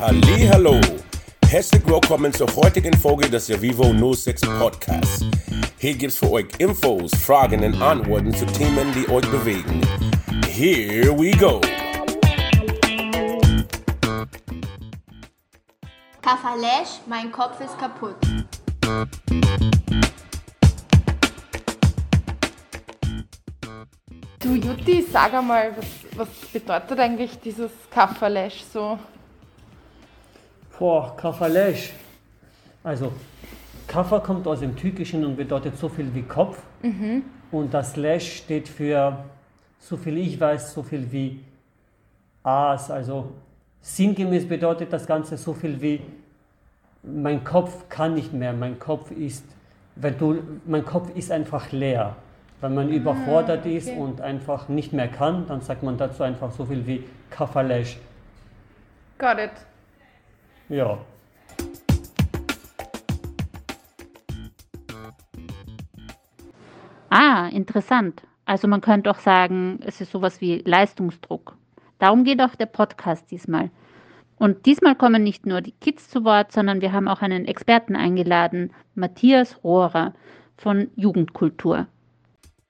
Hallo, herzlich willkommen zur heutigen Folge des Vivo 06 Podcasts. Hier gibt's für euch Infos, Fragen und Antworten zu Themen, die euch bewegen. Here we go. Kafalesch, mein Kopf ist kaputt. Du Jutti, sag einmal, was, was bedeutet eigentlich dieses Kafalesch so? Boah, Kafalesch. Also, Kaffa kommt aus dem Türkischen und bedeutet so viel wie Kopf. Und das Lesch steht für, so viel ich weiß, so viel wie Aas. Also, sinngemäß bedeutet das Ganze so viel wie, mein Kopf kann nicht mehr, mein Kopf ist, wenn du, mein Kopf ist einfach leer. Wenn man überfordert ist okay. und einfach nicht mehr kann, dann sagt man dazu einfach so viel wie Kafalesch. Got it. Ja. Ah, interessant. Also man könnte auch sagen, es ist sowas wie Leistungsdruck. Darum geht auch der Podcast diesmal. Und diesmal kommen nicht nur die Kids zu Wort, sondern wir haben auch einen Experten eingeladen, Matthias Rohrer von Jugendkultur.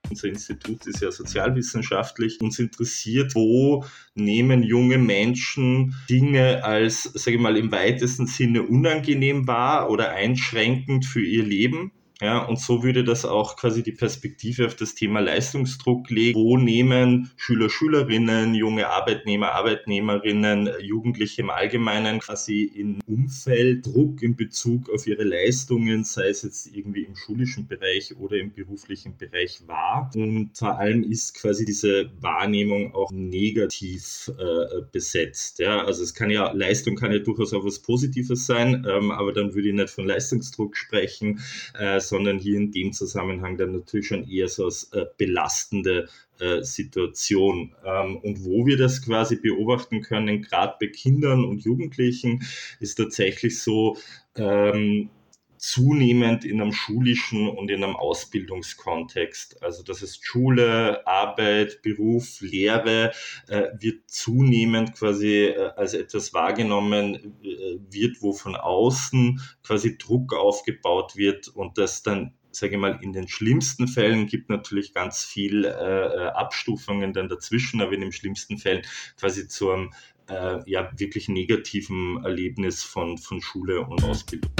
Unser Institut ist ja sozialwissenschaftlich. Uns interessiert, wo nehmen junge Menschen Dinge als, sage ich mal, im weitesten Sinne unangenehm wahr oder einschränkend für ihr Leben. Ja, und so würde das auch quasi die Perspektive auf das Thema Leistungsdruck legen. Wo nehmen Schüler, Schülerinnen, junge Arbeitnehmer, Arbeitnehmerinnen, Jugendliche im Allgemeinen quasi in Umfeld Druck in Bezug auf ihre Leistungen, sei es jetzt irgendwie im schulischen Bereich oder im beruflichen Bereich wahr. Und vor allem ist quasi diese Wahrnehmung auch negativ äh, besetzt. Ja, also es kann ja, Leistung kann ja durchaus auch was Positives sein, ähm, aber dann würde ich nicht von Leistungsdruck sprechen, äh, sondern hier in dem Zusammenhang dann natürlich schon eher so als äh, belastende äh, Situation. Ähm, und wo wir das quasi beobachten können, gerade bei Kindern und Jugendlichen, ist tatsächlich so, ähm, zunehmend in einem schulischen und in einem Ausbildungskontext. Also das ist Schule, Arbeit, Beruf, Lehre äh, wird zunehmend quasi äh, als etwas wahrgenommen äh, wird, wo von außen quasi Druck aufgebaut wird und das dann sage ich mal, in den schlimmsten Fällen gibt natürlich ganz viel äh, Abstufungen dann dazwischen, aber in den schlimmsten Fällen quasi zu einem äh, ja, wirklich negativen Erlebnis von, von Schule und Ausbildung.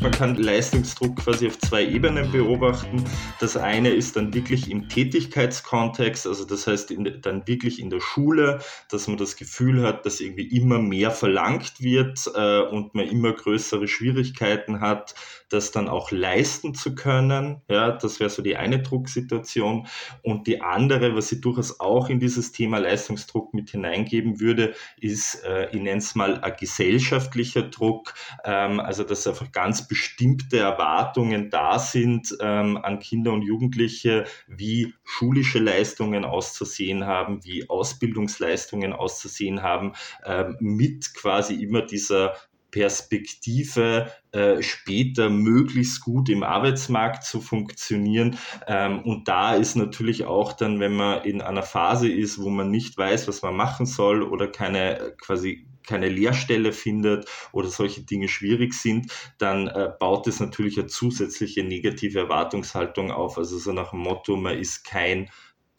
Man kann Leistungsdruck quasi auf zwei Ebenen beobachten. Das eine ist dann wirklich im Tätigkeitskontext, also das heißt in, dann wirklich in der Schule, dass man das Gefühl hat, dass irgendwie immer mehr verlangt wird äh, und man immer größere Schwierigkeiten hat, das dann auch leisten zu können. Ja, das wäre so die eine Drucksituation. Und die andere, was ich durchaus auch in dieses Thema Leistungsdruck mit hineingeben würde, ist, äh, ich nenne es mal ein gesellschaftlicher Druck. Ähm, also dass einfach ganz bestimmte Erwartungen da sind ähm, an Kinder und Jugendliche, wie schulische Leistungen auszusehen haben, wie Ausbildungsleistungen auszusehen haben, ähm, mit quasi immer dieser Perspektive, äh, später möglichst gut im Arbeitsmarkt zu funktionieren. Ähm, und da ist natürlich auch dann, wenn man in einer Phase ist, wo man nicht weiß, was man machen soll oder keine quasi keine Lehrstelle findet oder solche Dinge schwierig sind, dann äh, baut es natürlich eine zusätzliche negative Erwartungshaltung auf. Also so nach dem Motto, man ist kein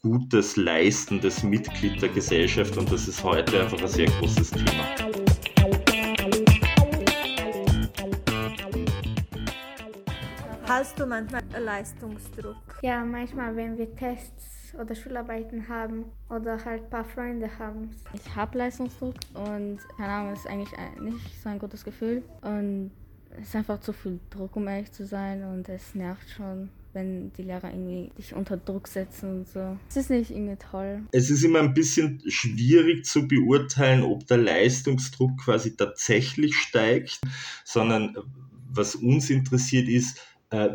gutes, leistendes Mitglied der Gesellschaft und das ist heute einfach ein sehr großes Thema. Hast du manchmal Leistungsdruck? Ja, manchmal, wenn wir Tests oder Schularbeiten haben oder halt ein paar Freunde haben. Ich habe Leistungsdruck und keine Ahnung, es ist eigentlich nicht so ein gutes Gefühl. Und es ist einfach zu viel Druck, um ehrlich zu sein. Und es nervt schon, wenn die Lehrer irgendwie dich unter Druck setzen und so. Es ist nicht irgendwie toll. Es ist immer ein bisschen schwierig zu beurteilen, ob der Leistungsdruck quasi tatsächlich steigt, sondern was uns interessiert ist,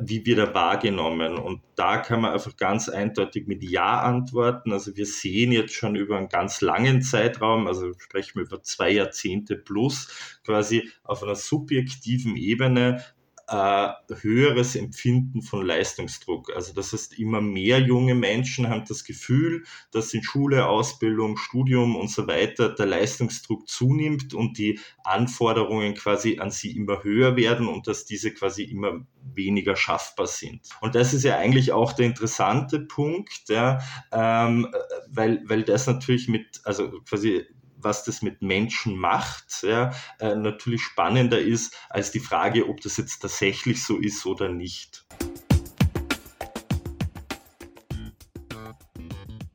wie wird er wahrgenommen? Und da kann man einfach ganz eindeutig mit Ja antworten. Also wir sehen jetzt schon über einen ganz langen Zeitraum, also sprechen wir über zwei Jahrzehnte plus, quasi auf einer subjektiven Ebene äh, höheres Empfinden von Leistungsdruck. Also das heißt, immer mehr junge Menschen haben das Gefühl, dass in Schule, Ausbildung, Studium und so weiter der Leistungsdruck zunimmt und die Anforderungen quasi an sie immer höher werden und dass diese quasi immer weniger schaffbar sind. Und das ist ja eigentlich auch der interessante Punkt, ja, ähm, weil, weil das natürlich mit, also quasi was das mit Menschen macht, ja, äh, natürlich spannender ist als die Frage, ob das jetzt tatsächlich so ist oder nicht.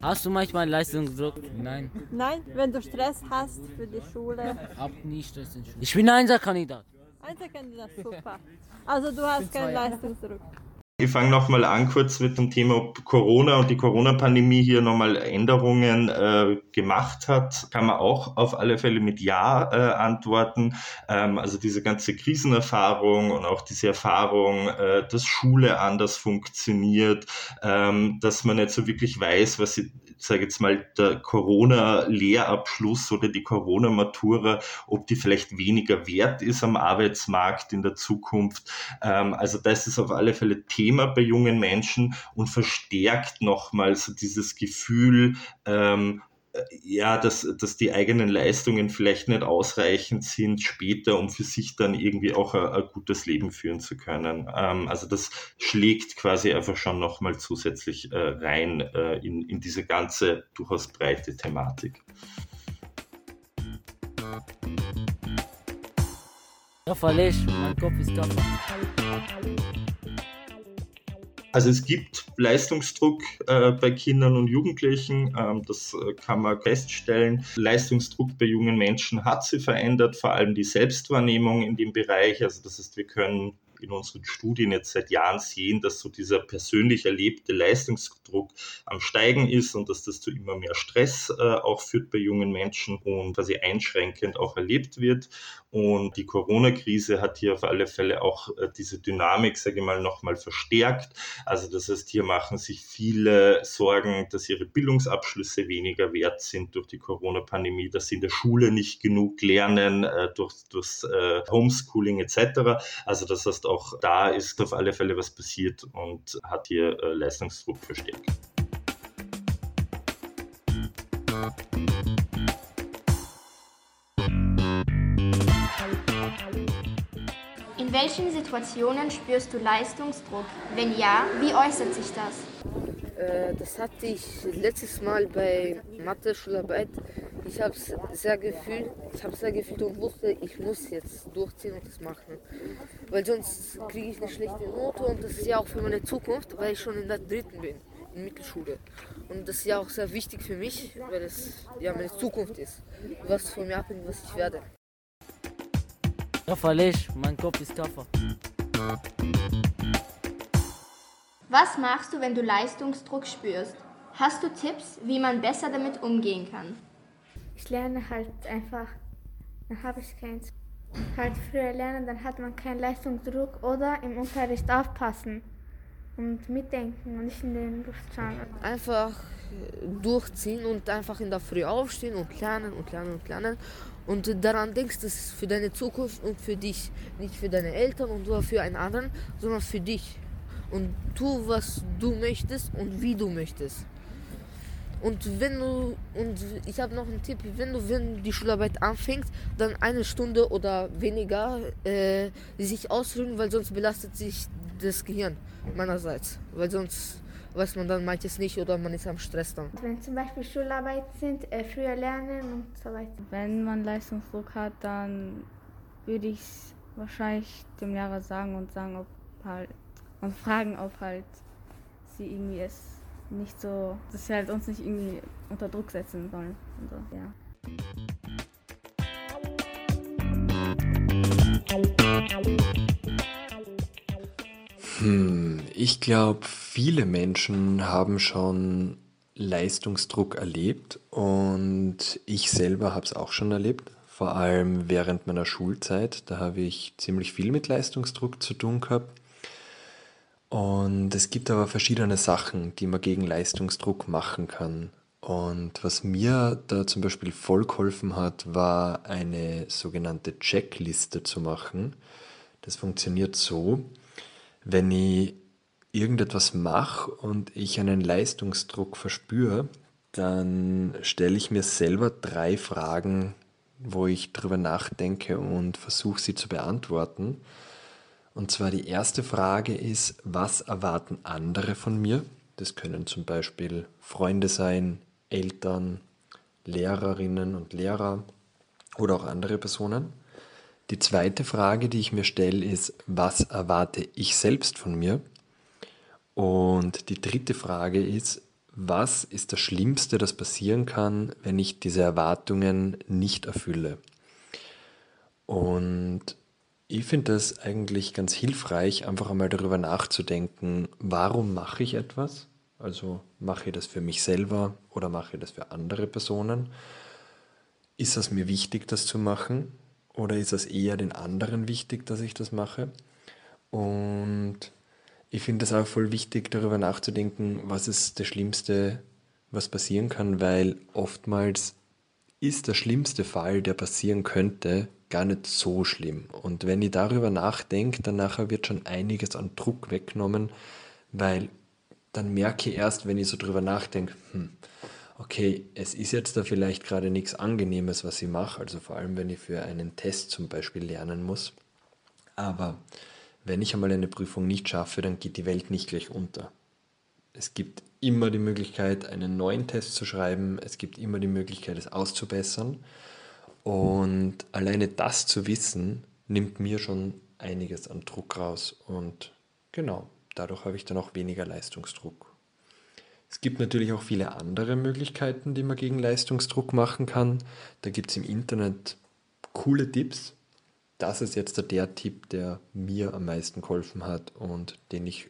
Hast du manchmal Leistungsdruck? Nein. Nein, wenn du Stress hast für die Schule. Hab nie Stress in Schule. Ich bin Einserkandidat. Einzelkandidat, super. Also du hast keinen Leistungsdruck. Ich fange nochmal an kurz mit dem Thema, Corona und die Corona-Pandemie hier nochmal Änderungen äh, gemacht hat. Kann man auch auf alle Fälle mit Ja äh, antworten. Ähm, also diese ganze Krisenerfahrung und auch diese Erfahrung, äh, dass Schule anders funktioniert, ähm, dass man nicht so wirklich weiß, was sie sage jetzt mal, der Corona-Lehrabschluss oder die Corona-Matura, ob die vielleicht weniger wert ist am Arbeitsmarkt in der Zukunft. Ähm, also das ist auf alle Fälle Thema bei jungen Menschen und verstärkt nochmal so dieses Gefühl, ähm, ja, dass, dass die eigenen Leistungen vielleicht nicht ausreichend sind später, um für sich dann irgendwie auch ein, ein gutes Leben führen zu können. Ähm, also das schlägt quasi einfach schon nochmal zusätzlich äh, rein äh, in, in diese ganze durchaus breite Thematik. Kafferlich, mein Kopf ist Kaffer. Also es gibt Leistungsdruck äh, bei Kindern und Jugendlichen, ähm, das äh, kann man feststellen. Leistungsdruck bei jungen Menschen hat sich verändert, vor allem die Selbstwahrnehmung in dem Bereich. Also das heißt, wir können in unseren Studien jetzt seit Jahren sehen, dass so dieser persönlich erlebte Leistungsdruck am Steigen ist und dass das zu immer mehr Stress äh, auch führt bei jungen Menschen und quasi einschränkend auch erlebt wird. Und die Corona-Krise hat hier auf alle Fälle auch äh, diese Dynamik, sage ich mal, nochmal verstärkt. Also das heißt, hier machen sich viele Sorgen, dass ihre Bildungsabschlüsse weniger wert sind durch die Corona-Pandemie, dass sie in der Schule nicht genug lernen äh, durch, durchs äh, Homeschooling etc. Also das heißt, auch da ist auf alle Fälle was passiert und hat hier Leistungsdruck verstärkt. Welchen Situationen spürst du Leistungsdruck? Wenn ja, wie äußert sich das? Äh, das hatte ich letztes Mal bei Mathe-Schularbeit. Ich habe es sehr gefühlt, ich habe sehr gefühlt und wusste, ich muss jetzt durchziehen und das machen. Weil sonst kriege ich eine schlechte Note und das ist ja auch für meine Zukunft, weil ich schon in der dritten bin, in Mittelschule. Und das ist ja auch sehr wichtig für mich, weil es ja meine Zukunft ist, was von mir abhängt, was ich werde. Kafferlich, mein Kopf ist Kaffer. Was machst du, wenn du Leistungsdruck spürst? Hast du Tipps, wie man besser damit umgehen kann? Ich lerne halt einfach, dann habe ich keins. Halt früher lernen, dann hat man keinen Leistungsdruck oder im Unterricht aufpassen und mitdenken und nicht in den Luft schauen. Einfach durchziehen und einfach in der Früh aufstehen und lernen und lernen und lernen und daran denkst, das ist für deine Zukunft und für dich, nicht für deine Eltern und nur für einen anderen, sondern für dich. Und tu, was du möchtest und wie du möchtest. Und wenn du, und ich habe noch einen Tipp, wenn du, wenn die Schularbeit anfängt, dann eine Stunde oder weniger äh, sich ausruhen, weil sonst belastet sich das Gehirn meinerseits. Weil sonst weiß man dann manches nicht oder man ist am Stress dann. Wenn zum Beispiel Schularbeit sind, äh, früher lernen und so weiter. Wenn man Leistungsdruck hat, dann würde ich wahrscheinlich dem Lehrer sagen und sagen, ob halt und fragen, ob halt sie irgendwie es nicht so, dass sie halt uns nicht irgendwie unter Druck setzen sollen. Und so, ja. Hm, ich glaube, viele Menschen haben schon Leistungsdruck erlebt und ich selber habe es auch schon erlebt, vor allem während meiner Schulzeit. Da habe ich ziemlich viel mit Leistungsdruck zu tun gehabt. Und es gibt aber verschiedene Sachen, die man gegen Leistungsdruck machen kann. Und was mir da zum Beispiel voll geholfen hat, war eine sogenannte Checkliste zu machen. Das funktioniert so, wenn ich irgendetwas mache und ich einen Leistungsdruck verspüre, dann stelle ich mir selber drei Fragen, wo ich drüber nachdenke und versuche sie zu beantworten. Und zwar die erste Frage ist, was erwarten andere von mir? Das können zum Beispiel Freunde sein, Eltern, Lehrerinnen und Lehrer oder auch andere Personen. Die zweite Frage, die ich mir stelle, ist, was erwarte ich selbst von mir? Und die dritte Frage ist, was ist das Schlimmste, das passieren kann, wenn ich diese Erwartungen nicht erfülle? Und ich finde das eigentlich ganz hilfreich, einfach einmal darüber nachzudenken, warum mache ich etwas? Also mache ich das für mich selber oder mache ich das für andere Personen? Ist es mir wichtig, das zu machen? Oder ist es eher den anderen wichtig, dass ich das mache? Und ich finde es auch voll wichtig, darüber nachzudenken, was ist das Schlimmste, was passieren kann, weil oftmals ist der schlimmste Fall, der passieren könnte, gar nicht so schlimm. Und wenn ich darüber nachdenke, dann nachher wird schon einiges an Druck weggenommen, weil dann merke ich erst, wenn ich so drüber nachdenke, hm, okay, es ist jetzt da vielleicht gerade nichts Angenehmes, was ich mache, also vor allem, wenn ich für einen Test zum Beispiel lernen muss. Aber wenn ich einmal eine Prüfung nicht schaffe, dann geht die Welt nicht gleich unter. Es gibt immer die Möglichkeit, einen neuen Test zu schreiben, es gibt immer die Möglichkeit, es auszubessern. Und alleine das zu wissen, nimmt mir schon einiges an Druck raus. Und genau, dadurch habe ich dann auch weniger Leistungsdruck. Es gibt natürlich auch viele andere Möglichkeiten, die man gegen Leistungsdruck machen kann. Da gibt es im Internet coole Tipps. Das ist jetzt der Tipp, der mir am meisten geholfen hat und den ich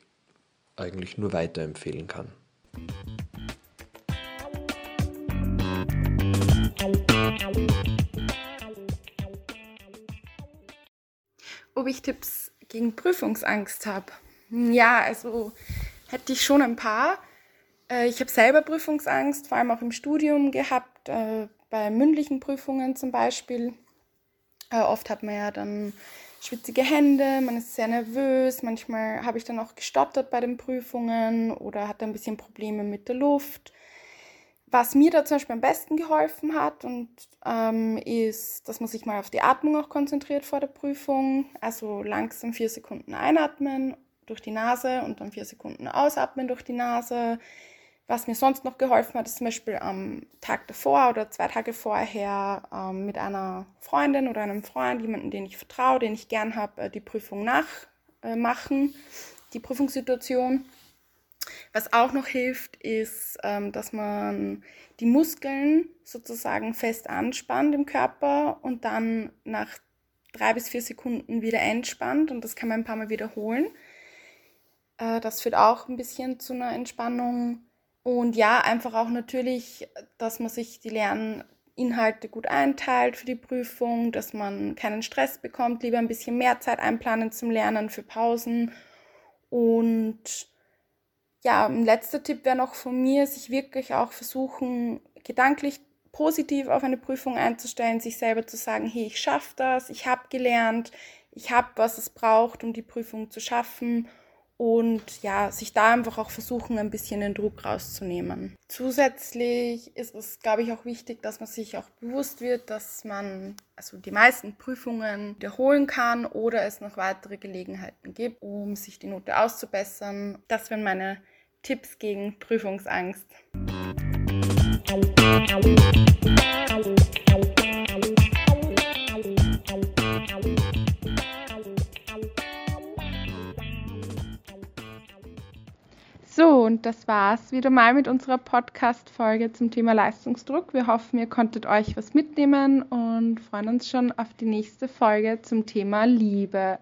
eigentlich nur weiterempfehlen kann. Ob ich Tipps gegen Prüfungsangst habe? Ja, also hätte ich schon ein paar. Äh, ich habe selber Prüfungsangst, vor allem auch im Studium gehabt, äh, bei mündlichen Prüfungen zum Beispiel. Äh, oft hat man ja dann schwitzige Hände, man ist sehr nervös, manchmal habe ich dann auch gestottert bei den Prüfungen oder hatte ein bisschen Probleme mit der Luft. Was mir da zum Beispiel am besten geholfen hat, und, ähm, ist, dass man sich mal auf die Atmung auch konzentriert vor der Prüfung. Also langsam vier Sekunden einatmen durch die Nase und dann vier Sekunden ausatmen durch die Nase. Was mir sonst noch geholfen hat, ist zum Beispiel am Tag davor oder zwei Tage vorher ähm, mit einer Freundin oder einem Freund, jemanden, den ich vertraue, den ich gern habe, äh, die Prüfung nachmachen, äh, die Prüfungssituation. Was auch noch hilft, ist, ähm, dass man die Muskeln sozusagen fest anspannt im Körper und dann nach drei bis vier Sekunden wieder entspannt und das kann man ein paar Mal wiederholen. Äh, das führt auch ein bisschen zu einer Entspannung und ja, einfach auch natürlich, dass man sich die Lerninhalte gut einteilt für die Prüfung, dass man keinen Stress bekommt, lieber ein bisschen mehr Zeit einplanen zum Lernen für Pausen. Und ja, ein letzter Tipp wäre noch von mir, sich wirklich auch versuchen, gedanklich positiv auf eine Prüfung einzustellen, sich selber zu sagen, hey, ich schaffe das, ich habe gelernt, ich habe, was es braucht, um die Prüfung zu schaffen und ja, sich da einfach auch versuchen, ein bisschen den Druck rauszunehmen. Zusätzlich ist es, glaube ich, auch wichtig, dass man sich auch bewusst wird, dass man also die meisten Prüfungen wiederholen kann oder es noch weitere Gelegenheiten gibt, um sich die Note auszubessern. Das wären meine Tipps gegen Prüfungsangst. Und das war's wieder mal mit unserer Podcast-Folge zum Thema Leistungsdruck. Wir hoffen, ihr konntet euch was mitnehmen und freuen uns schon auf die nächste Folge zum Thema Liebe.